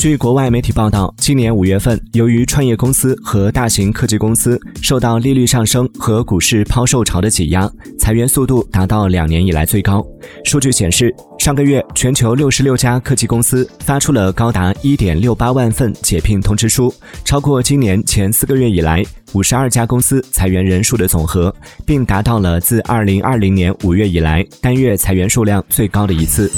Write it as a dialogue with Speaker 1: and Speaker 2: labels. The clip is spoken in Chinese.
Speaker 1: 据国外媒体报道今年五月份由于创业公司和大型科技公司受到利率上升和股市抛售潮的挤压裁员速度达到两年以来最高数据显示上个月全球六十六家科技公司发出了高达一点六八万份解聘通知书超过今年前四个月以来五十二家公司裁员人数的总和并达到了自二零二零年五月以来单月裁员数量最高的一次。